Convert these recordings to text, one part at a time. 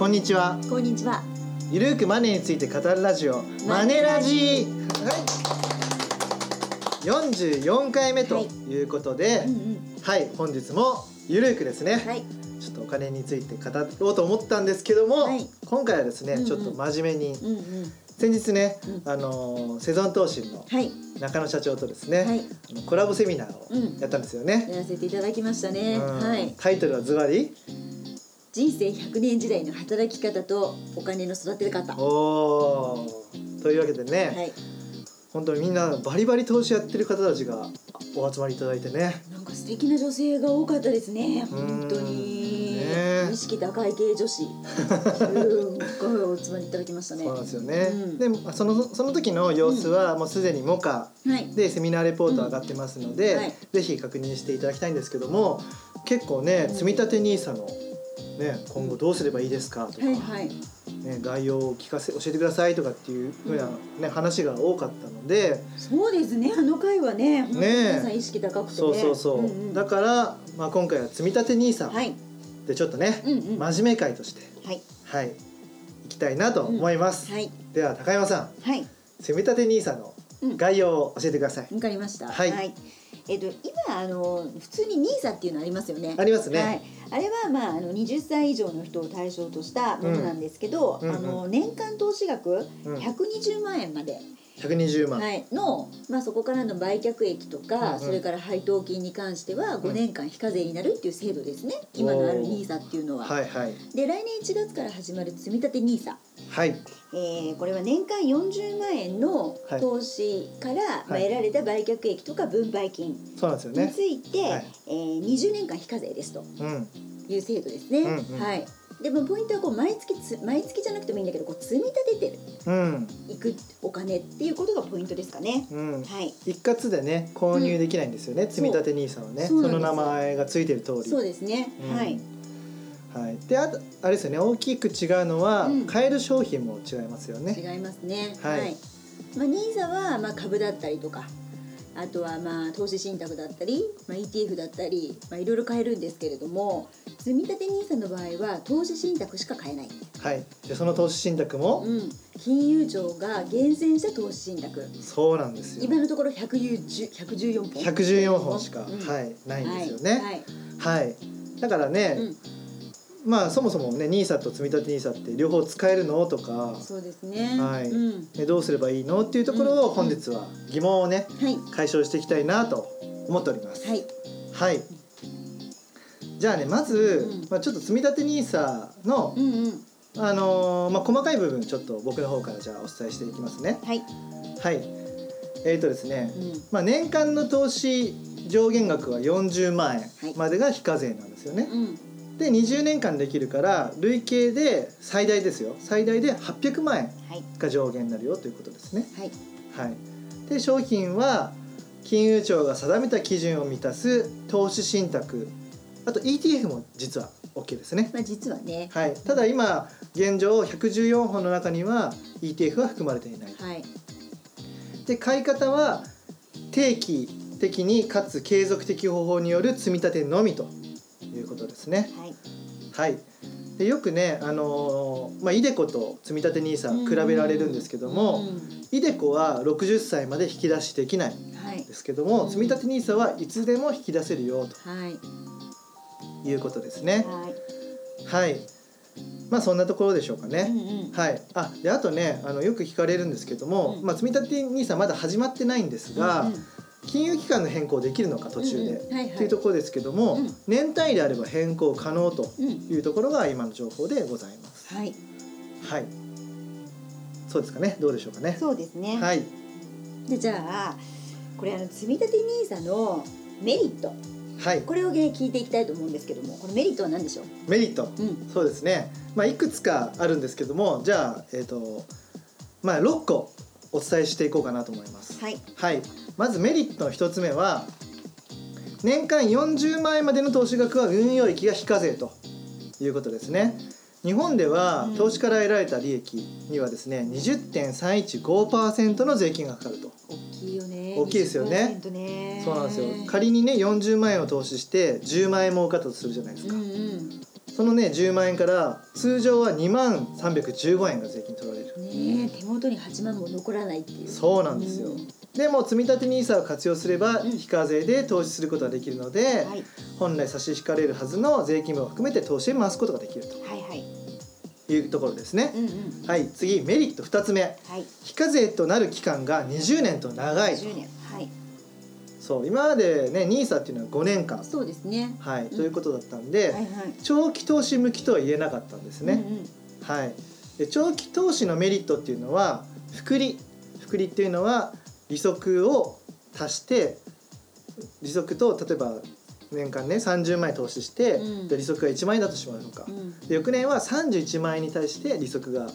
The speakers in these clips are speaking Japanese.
こんにちはこんにちは。ゆるーくマネーについて語るラジオマネラジはい44回目ということでうんうん。はい、本日もゆるーくですね、はい。ちょっとお金について語ろうと思ったんですけども、はい今回はですね、うんうんちょっと真面目にうんうん。先日ね、うんあのーセゾン投信のはい。中野社長とですね、はい。コラボセミナーうんをやったんですよね、やらせていただきましたね。うんはい。タイトルはズバリ人生100年時代の働き方とお金の育て方。はおーというわけでね、い。本当にみんなバリバリ投資やってる方たちがお集まりいただいてねなんか素敵な女性が多かったですね。うん本当に。ね意識高い系女子。すごいお集まりいただきましたね。そうなんですよね、うんでまあそのその時の様子はもうすでにモカはい。でセミナーレポート上がってますので、うんはいぜひ確認していただきたいんですけども結構ねうん積み立て NISA の、ね、今後どうすればいいですかとか、はいはい。ね、概要を聞かせ教えてくださいとかっていうふうな、ね話が多かったので、そうですね。あの回はね、皆さん意識高くてね。そうそうそう、んんだから、まあ、今回は積み立て NISA はい。でちょっとね、うんうん。真面目会としてはい。はい行きたいなと思います、はい。では高山さんはい。積み立て NISA のうん概要を教えてください、わかりました。はいえっと今あの普通にニーサっていうのありますよね。ありますねはい。あれはまああの20歳以上の人を対象としたものなんですけど、うんうんあの年間投資額うん120万円まで、120万、はい。のまあそこからの売却益とか、うんうん。それから配当金に関しては5年間非課税になるっていう制度ですね。今のあるおーニーサっていうのは。はいはい。で来年1月から始まる積み立てニーサ。はい。えーこれは年間40万円のはい投資から、まあ、はい得られた売却益とか分配金そうなんですよにねついて、はい。えー20年間非課税ですとうん。いう制度ですね。うんうん。はい。でもポイントはこう毎月つ毎月じゃなくてもいいんだけどこう積み立ててうんいくお金っていうことがポイントですかね。うんはい。一括でね購入できないんですよね、積み立て NISA はねそうそなんですの名前がついてる通りそうですね。うんはい。はい、であとあれですよね大きく違うのは、うん買える商品も違いますよね違いますね。はいまあニーサはまあ株だったりとか。あとはまあ投資信託だったり、まあ、ETF だったり、まあ、いろいろ買えるんですけれども積み立て NISA の場合は投資信託しか買えない、はい。でその投資信託も、うん、金融庁が厳選した投資信託。そうなんですよ。今のところ110 114本。114本しか、うん。はいないんですよはい。ねはい、だからね、うんまあそもそもね NISA と積み立て NISA って両方使えるの？とか、そうですね。はい。うん。ね、どうすればいいの？っていうところをうん。本日は疑問をねはい。解消していきたいなと思っております。はい。はい。じゃあねまず、うん。まあ、ちょっと積み立て NISA のうんうん。あのーまあ、細かい部分ちょっと僕の方からじゃあお伝えしていきますね。はい。はい。えーとですね、うん。まあ、年間の投資上限額は40万はい。円までが非課税なんですよね。うんで20年間できるから累計で最大ですよ。最大で800万円はい。が上限になるよということですね。はい。はい、で商品は金融庁が定めた基準を満たす投資信託。あと ETF も実は OK ですね。まあ実はね。はい、ただ今現状114本の中には ETF は含まれていない。はい。で買い方は定期的にかつ継続的方法による積み立てのみということですね。はい。はい。でよくねあのーまあイデコと積み立て NISA 比べられるんですけども、うん。イデコは60歳まで引き出しできないはいですけども、うん積み立て NISA はいつでも引き出せるよはい。ということですね。はい。はい。まあそんなところでしょうかね、うんうん。はい、あであとねあのよく聞かれるんですけども、うん。まあ、積立 NISA まだ始まってないんですが、うんうん金融機関の変更できるのか途中で、うんうんはいはいっていうところですけども、うん。年単位であれば変更可能とうんいうところが今の情報でございます。はい。はい。そうですかね。どうでしょうかね。そうですね。はい。でじゃあこれあの積み立て NISA のメリット。はい。これをね聞いていきたいと思うんですけどもこれメリットは何でしょう？メリット、うん。そうですね、まあ、いくつかあるんですけどもじゃあ、えーとまあ、6個お伝えしていこうかなと思います。はい。はい、まずメリットの1つ目は年間40万円までの投資額は運用益が非課税ということですね。日本ではうん。投資から得られた利益にはですね20.315%の税金がかかると。大きいよね。大きいですよね。20%ね。そうなんですよ。仮にね40万円を投資して10万円儲かったとするじゃないですか、うんうんそそのね10万円から通常は2万315円が税金取られる。ねえ手元に8万も残らないっていう。そうなんですよ、うん。でも積立 NISA を活用すればうん。非課税で投資することができるので、はい。本来差し引かれるはずの税金分を含めて投資に回すことができるはいはい。というところですね、うんうん。はい。次メリット2つ目。はい。非課税となる期間が20年と長い10年。はいそう今までね NISA っていうのは5年間。そうですね。はい、ん。ということだったんで、はいはい。長期投資向きとは言えなかったんですね、うんうん。はい、で長期投資のメリットっていうのは複利。複利っていうのは利息を足して利息と例えば年間ね30万円投資して、うん。で利息が1万円だとしまうのか、うん。で翌年は31万円に対して利息が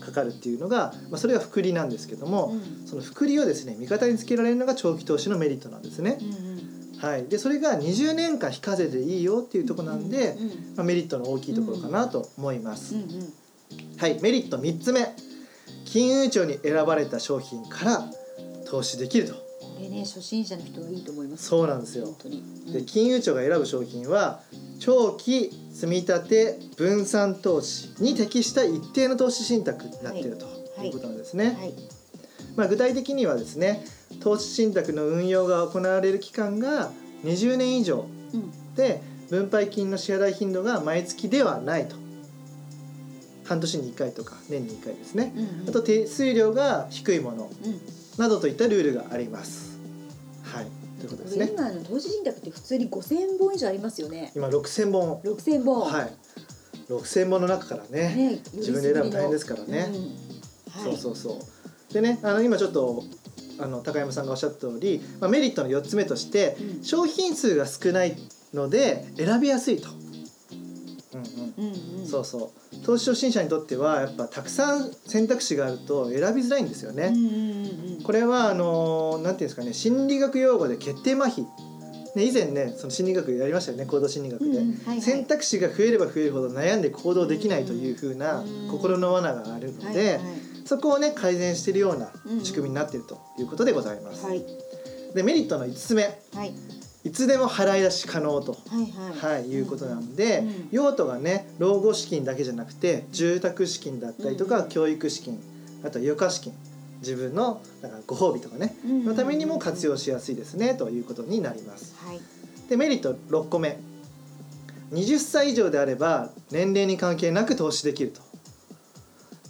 かかるっていうのが、まあ、それが複利なんですけども、うん。その複利をですね味方につけられるのが長期投資のメリットなんですね。う。んうん。はい、でそれが20年間非課税でいいよっていうところなんで、うんまあ、メリットの大きいところかなと思います。うんうん。はい、メリット3つ目。金融庁に選ばれた商品から投資できるとこれね初心者の人はいいと思います。そうなんですよ。本当に。で金融庁が選ぶ商品は長期積み立て分散投資に適した一定の投資信託になっているとはい。いうことなんですね、はい。まあ、具体的にはですね投資信託の運用が行われる期間が20年以上うん。で分配金の支払い頻度が毎月ではないと。半年に1回とか年に1回ですね。うんうん。あと手数料が低いもの。うんなどといったルールがあります。はい、ということですね。今あの投資信託って普通に5000本以上ありますよね。今6000本、6000本。はい、6000本の中からね、ね自分で選ぶの大変ですからね。うん。はい。そうそうそう。でね、あの今ちょっとあの高山さんがおっしゃった通り、まあメリットの4つ目として、うん。商品数が少ないので選びやすいと。うん。うん。うんうんそうそう。投資初心者にとってはやっぱたくさん選択肢があると選びづらいんですよね。うんうんうんうん。これはあのなんていうんですかね心理学用語で決定麻痺、ね、以前ねその心理学やりましたよね行動心理学で、うんうんはいはい。選択肢が増えれば増えるほど悩んで行動できないというふうなうん。心の罠があるので、はいはいそこをね改善しているようなうん仕組みになっているということでございます。はい。でメリットの5つ目。はいいつでも払い出し可能と。はいはい。はい、いうことなんで、うん用途がね老後資金だけじゃなくて住宅資金だったりとか、うん。教育資金あとは余暇資金自分のだからご褒美とかね、うんのためにも活用しやすいですねということになります。はい。でメリット6個目。20歳以上であれば年齢に関係なく投資できると。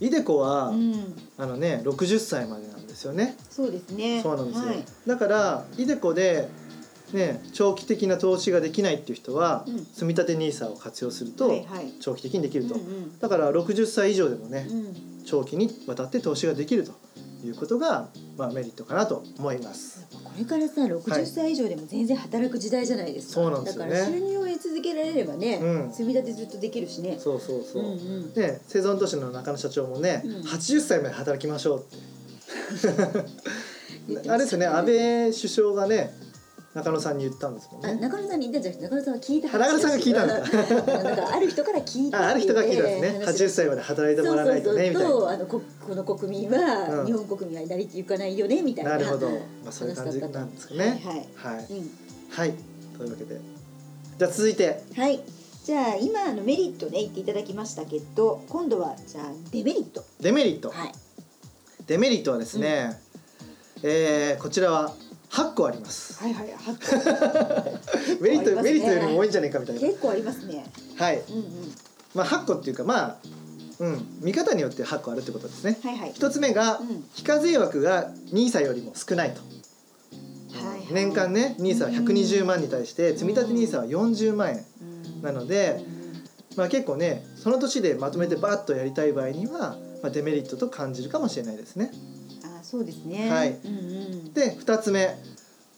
イデコは、うん。あのね60歳までなんですよね。そうですね。そうなんですよ、はい。だからイデコでね長期的な投資ができないっていう人は、うん。積み立て NISA を活用すると、はいはい。長期的にできると、うんうん。だから60歳以上でもね、うん。長期にわたって投資ができるということが、まあ、メリットかなと思います。これからさ60歳以上でも全然働く時代じゃないですか、そうなんですよね。だから収入を得続けられればね、うん。積み立てずっとできるしね。そうそうそう、うんうん。で生存都市の中野社長もね、うん。80歳まで働きましょうって。あれですよね安倍首相がね中野さんに言ったんですもんあね。中野さんに言ったんじゃなくて中野さんが聞いた中野さんが聞いたんだ。だなんかある人から聞いた。あある人が聞いた。んですねっていう80歳まで働いてもらわないとねみたいな。そうそうそう。とあのここの国民は、うん。日本国民は成り行かないよねみたいな。なるほど、まあ、そういう感じなんですかね。はい。はい、うん。はい、というわけで。じゃあ続いて。はい。じゃあ今あのメリットね言っていただきましたけど今度はじゃあデメリット。デメリット、はい。デメリットはですね、えーこちらは8個あります。はいはいはメリット、ねメリットよりも多いんじゃないかみたいな。結構ありますねはい、うんうんまあ8個っていうかまあうん見方によって8個あるってことですね。はいはい一つ目が、うん非課税枠が NISA よりも少ないと。はいはい年間ね NISA は120万に対して積み立て NISA は40万円うんなので、まあ、結構ねその年でまとめてバッとやりたい場合には、まあ、デメリットと感じるかもしれないですね。あそうですね。はい。うんうん。で2つ目、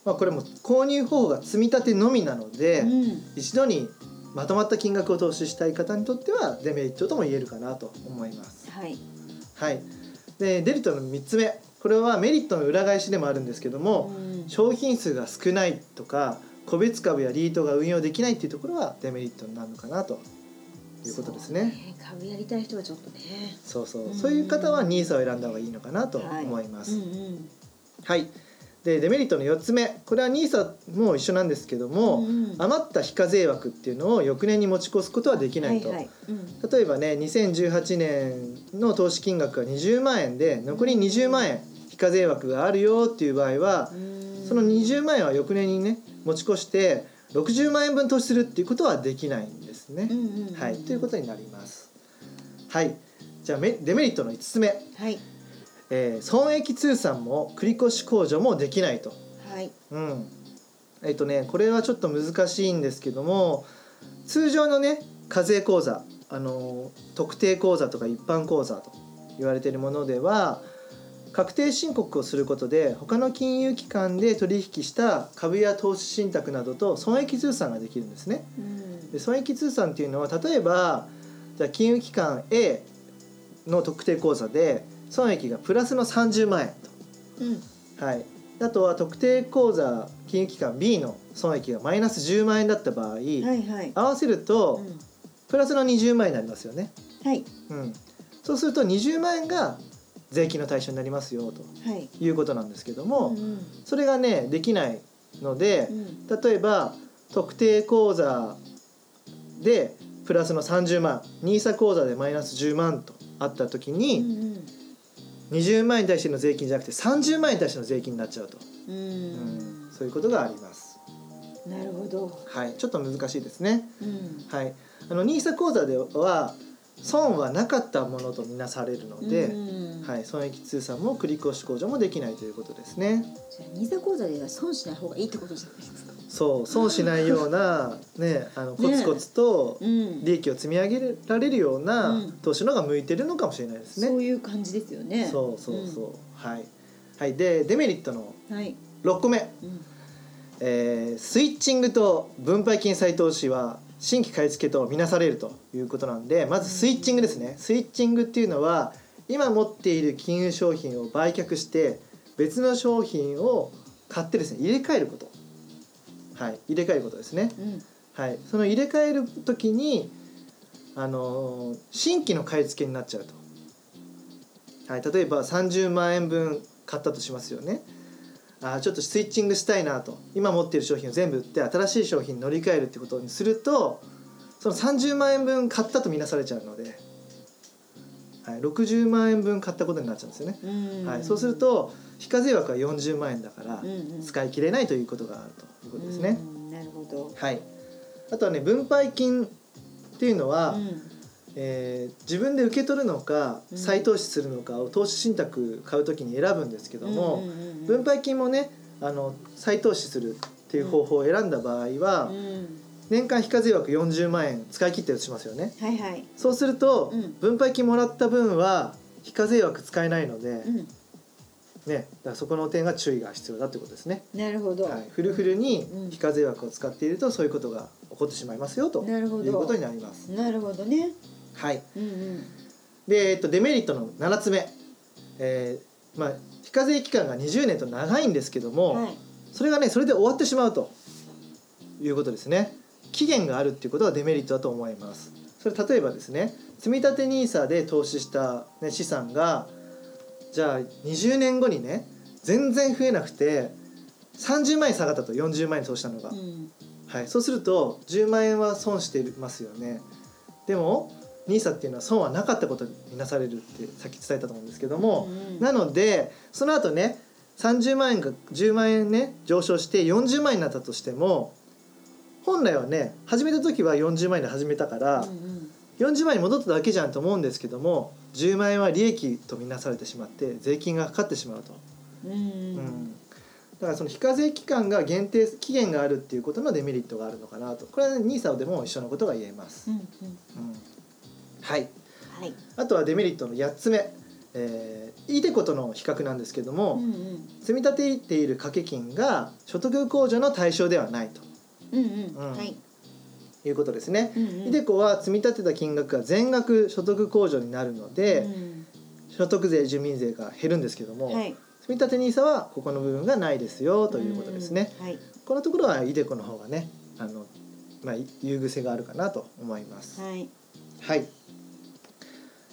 まあ、これも購入方法が積み立てのみなので、うん。一度にまとまった金額を投資したい方にとってはデメリットとも言えるかなと思います。はい。はい、でデメリットの3つ目。これはメリットの裏返しでもあるんですけども、うん。商品数が少ないとか個別株やリートが運用できないっていうところはデメリットになるのかなということですね。そう株やりたい人はちょっとねそう。そううん。そういう方は NISA を選んだ方がいいのかなとはい思います。うんうん。はい。でデメリットの4つ目。これは NISA も一緒なんですけども、うんうん。余った非課税枠っていうのを翌年に持ち越すことはできないと、はいはい。うん。例えばね2018年の投資金額が20万円で残り20万円非課税枠があるよっていう場合はうん。その20万円は翌年にね持ち越して60万円分投資するっていうことはできない。んですね。はい、ということになります。はい、じゃあメデメリットの5つ目、はいえー損益通算も繰越控除もできないと。はいうん、えっ、とねこれはちょっと難しいんですけども通常のね課税口座あの特定口座とか一般口座と言われているものでは確定申告をすることで他の金融機関で取引した株や投資信託などと損益通算ができるんですね。うんで損益通算っていうのは例えばじゃあ金融機関 A の特定口座で損益がプラスの30万円うん。と、はい、あとは特定口座金融機関 B の損益がマイナス10万円だった場合、はいはい。合わせるとうん。プラスの20万円になりますよね、はい。うん、そうすると20万円が税金の対象になりますよとはい。いうことなんですけども、うんうん。それがねできないので、うん。例えば特定口座でプラスの30万。NISA 口座でマイナス10万とあった時うに、ん。20万円に対しての税金じゃなくて30万円に対しての税金になっちゃうと、うん。そういうことがあります。なるほど。はい、ちょっと難しいですね。うん。はい、あの NISA 口座では損はなかったものとみなされるので、うんはい、損益通算も繰越控除もできないということですね。じゃあニーサ口座では損しない方がいいってことじゃないですかそう損しないような、ね、あのコツコツとうん。利益を積み上げられるようなうん。投資の方が向いてるのかもしれないですね。そういう感じですよね。そうそうそう、はい、はい、でデメリットのうんはい。6個目、うん。えースイッチングと分配金再投資は新規買い付けとみなされるということなんでまずスイッチングですね。スイッチングっていうのは今持っている金融商品を売却して別の商品を買ってですね入れ替えることはい入れ替えることですね。うん。はいその入れ替える時にあのー新規の買い付けになっちゃうと。はい例えば30万円分買ったとしますよね。あーちょっとスイッチングしたいなと。今持っている商品を全部売って新しい商品に乗り換えるってことにするとその30万円分買ったとみなされちゃうので、はい、60万円分買ったことになっちゃうんですよね、うん。はい、そうすると非課税枠は40万円だから使い切れないということがあるということですね、うんなるほど。はい、あとはね分配金っていうのは、うん。えー自分で受け取るのかうん。再投資するのかを投資信託買うときに選ぶんですけども、分配金もねあの再投資するっていう方法を選んだ場合は、うん年間非課税枠40万円使い切ってるとしますよね。はいはい。そうすると、うん。分配金もらった分は非課税枠使えないので、うん。ね、だそこの点が注意が必要だってことですね、なるほど。はい、フルフルにうん。非課税枠を使っているとそういうことが起こってしまいますよとなるほど。いうことになります。なるほどね。はい。うんうん。で、えっと、デメリットの7つ目、えーまあ、非課税期間が20年と長いんですけども、はい。それがねそれで終わってしまうということですね期限があるっていうことはデメリットだと思います。それ例えばですね積立 NISA で投資した、ね、資産がじゃあ20年後にね全然増えなくて30万円下がったと40万円投資したのが、うん。はい、そうすると10万円は損してますよね。でも NISA っていうのは損はなかったことになされるってさっき伝えたと思うんですけども、うん。うんなのでその後ね30万円が10万円ね上昇して40万円になったとしても本来はね始めた時は40万円で始めたから、うんうん。40万円に戻っただけじゃんと思うんですけども10万円は利益とみなされてしまって税金がかかってしまうと、うんうん。だからその非課税期間が限定期限があるっていうことのデメリットがあるのかなと。これは NISA でも一緒のことが言えます、うんうん。うん。はい。はい。あとはデメリットの8つ目、えー、イデコとの比較なんですけども、うんうん。積み立てている掛け金が所得控除の対象ではないとうんうん。うん。はい。いうことですね。うんうん。イは積み立てた金額が全額所得控除になるので、うん。所得税住民税が減るんですけども、はい。積み立て NISA はここの部分がないですよということですね。うんはい。このところはイデコの方がねあの、まあ、優遇性があるかなと思います。はい。はい。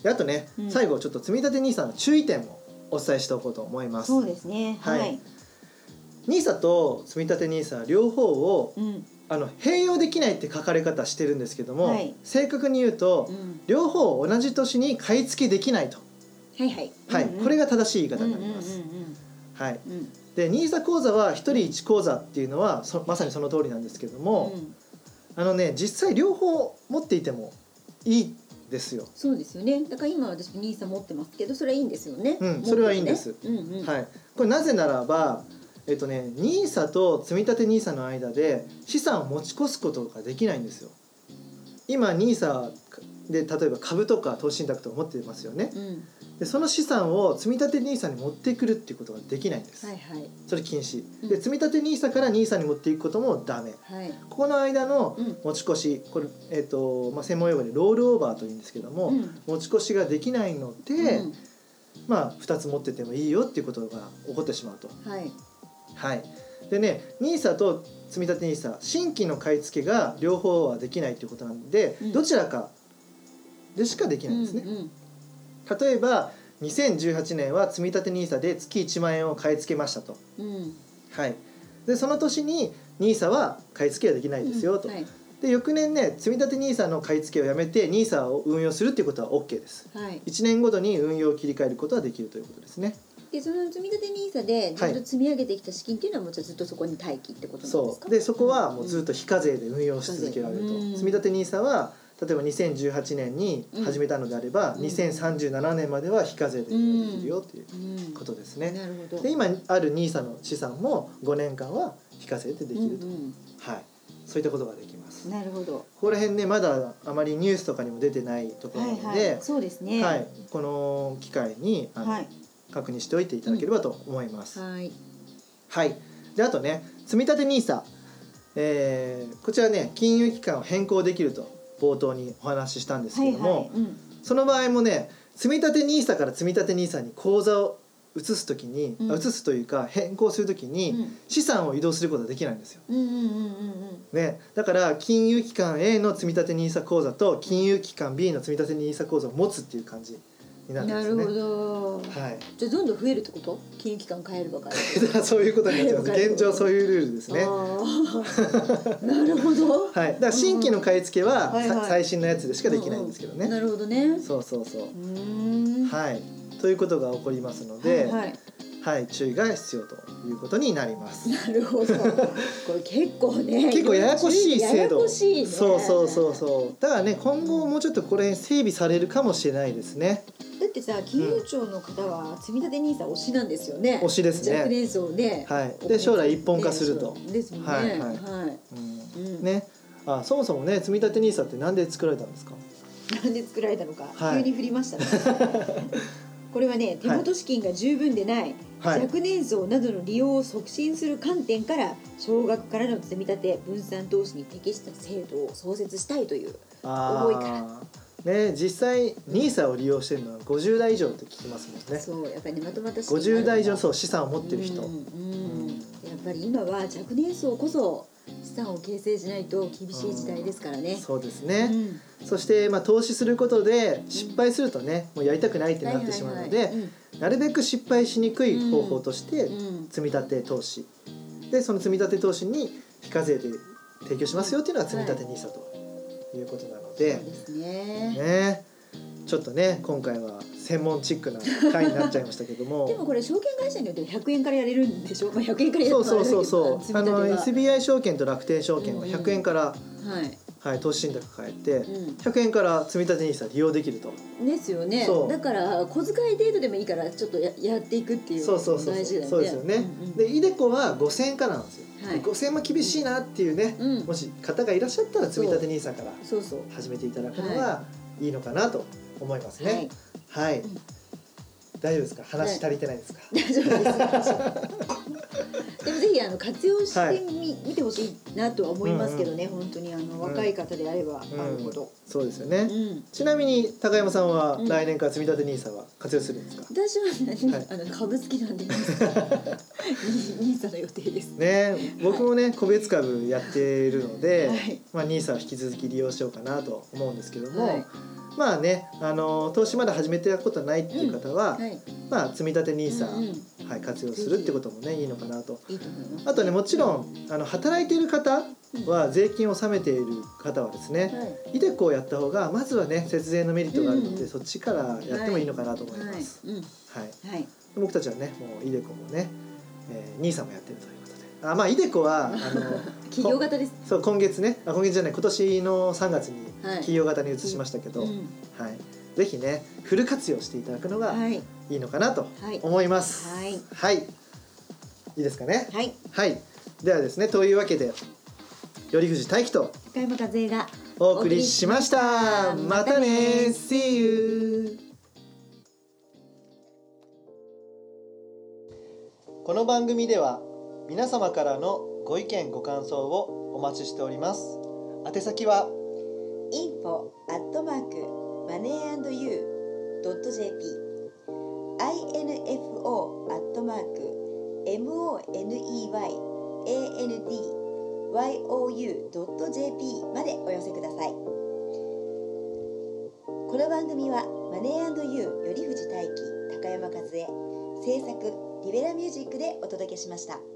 であとね、うん。最後ちょっと積み立て NISA の注意点をお伝えしておこうと思います。そうですね。はい。はい NISA と積立 NISA 両方をうん。あの併用できないって書かれ方してるんですけども、はい。正確に言うと、うん。両方同じ年に買い付けできないと、はいはい。はい。うんうん。これが正しい言い方うんになります。うんはい、うんうん。で NISA 口座は1人1口座っていうのはそまさにその通りなんですけども、うん。あのね実際両方持っていてもいいですよ。そうですよね。だから今私ニーサ持ってますけどそれはいいんですよね。うんそれはいいんです。うんうん。はい、これなぜならば、えっとね、NISA と積立 NISA の間で資産を持ち越すことができないんですよ。今 NISA で例えば株とか投資信託とか持ってますよね。うんでその資産を積立 NISA に持ってくるっていうことができないんです。はいはいそれ禁止。うんで積立 NISA から NISA に持っていくこともダメ。はいここの間のうん持ち越しこれ、えっとまあ、専門用語でロールオーバーというんですけども、うん持ち越しができないので、うんまあ、2つ持っててもいいよっていうことが起こってしまうと。はいはい、でね NISA と積立 NISA 新規の買い付けが両方はできないっていうことなんで、うんどちらかでしかできないんですね。うんうん例えば2018年は積立 NISA で月1万円を買い付けましたと。うんはい、でその年に NISA は買い付けはできないですよと。はいで翌年ね積立 NISA の買い付けをやめて NISA を運用するっていうことは OK です。はい1年ごとに運用を切り替えることはできるということですね。でその積み立て NISA でずっと積み上げてきた資金っていうのはもうずっとそこに待機ってことなんですか？そう。でそこはもうずっと非課税で運用し続けられると、うん積立 NISA は例えば2018年に始めたのであれば、うん2037年までは非課税で運用できるよっていううんことですね。なるほど。で今ある NISA の資産も5年間は非課税でできると、うんはい、そういったことができます。うんなるほど。ここら辺ねまだあまりニュースとかにも出てないところなので、はいはい。そうですね。はい。この機会にあの、はい確認しておいていただければと思います。はい。はい、であとね積立 NISA、えーこちらね金融機関を変更できると冒頭にお話ししたんですけども、はいはい。うん。その場合もね積立 NISA から積立 NISA に口座を移すときに、うん。あ移すというか変更するときに、うん。資産を移動することができないんですよ。ね、だから金融機関 A の積立 NISA 口座と金融機関 B の積立 NISA 口座を持つっていう感じになうんるんですね。なるほどはいじゃあどんどん増えるってこと？金融機関変えれば変えるだから そういうことになっちゃいます。現状そういうルールですね。なるほどはい、だから新規の買い付けは、最新のやつでしかできないんですけどね。なるほどねそうそうそう。うはい、ということが起こりますので、はいはいはい、注意が必要ということになります。なるほど これ結構ね結構ややこしい制やや度。こしいねそうそうそうそう。だからね、今後もうちょっとこれ整備されるかもしれないですね。だってさ金融庁の方は積立 NISA 推しなんですよね。推しですね。若年層ねはい。で将来一本化すると。ですもんね。はいはい。はい。うん。うん。ね、あ、そもそもね、積立 NISA ってなんで作られたんですか？なんで作られたのか、はい。急に振りましたね。これはね手元資金が十分でない、はい。若年層などの利用を促進する観点から少額からの積み立て分散投資に適した制度を創設したいというあ重いから。あ。ね、実際 NISA を利用してるのは50代以上って聞きますもんね。そうやっぱりねまとまった資金50代以上うそう資産を持ってる人。うんうんうん。やっぱり今は若年層こそ資産を形成しないと厳しい時代ですからね。そうですね。うん。そしてまあ投資することで失敗するとね、もうやりたくないってなってしまうので、なるべく失敗しにくい方法としてうんうん。積み立て投資、でその積み立て投資に非課税で提供しますよっていうのが積み立て NISA と。いうことなので、ね。ねちょっとね今回は専門チックな回になっちゃいましたけども でもこれ証券会社によって100円からやれるんでしょ。まあ100円からやるそうそうそうそうあのは SBI 証券と楽天証券はうんうん100円から、はい。はい、投資信託変えて、う100円から積み立て NISA 利用できると。ん。ですよね。だから小遣い程度でもいいからちょっとややっていくっていうそうそうそう大事だよね。そうですよね、うんうんでイデコは5000円からなんですよ、はい。5000円も厳しいなっていうね、うん。もし方がいらっしゃったら積み立て NISA からそうそう。始めていただくのはいいのかなと思いますはい。ね。はい、ん。大丈夫ですか？話足りてないですか、大丈夫です。でもぜひあの活用してみ、見てほしいなとは思いますけどね、本当にあの若い方であればあるほど。そうですよね、うん。ちなみに高山さんはうん。来年から積み立て NISA は活用するんですか、私は、ねはい。あの株好きなんでニーサの予定です。ね僕もね個別株やっているので、はい。まあ、NISA を引き続き利用しようかなと思うんですけども、はい。まあねあの投資まだ始めてたことないっていう方は、はい。まあ、積み立て NISA、うんうんはい、活用するってこともねいいのかなと。あとねもちろんあの働いている方は税金を納めている方はですね、はい。イデコをやった方がまずはね節税のメリットがあるので、うんそっちからやってもいいのかなと思いはい。ます。うん。はい、はい。僕たちはねもうイデコもね、えー、兄さんもやってるということで、あまあイデコはあの 企業型です。そう今月ねあ今月じゃない今年の3月にはい。企業型に移しましたけど、うん。はい、ぜひねフル活用していただくのがはいいいのかなとはい思います。はいはい、いいですかね？はいはい、ではですねというわけで頼藤大樹と高山和恵がお送りしました。またね See you! この番組では皆様からのご意見ご感想をお待ちしております。宛先は info アットマークマネー &you info アットマーク money and you ドット jp までお寄せくださいこの番組はマネーユー頼藤大輝高山和恵制作リベラミュージックでお届けしました。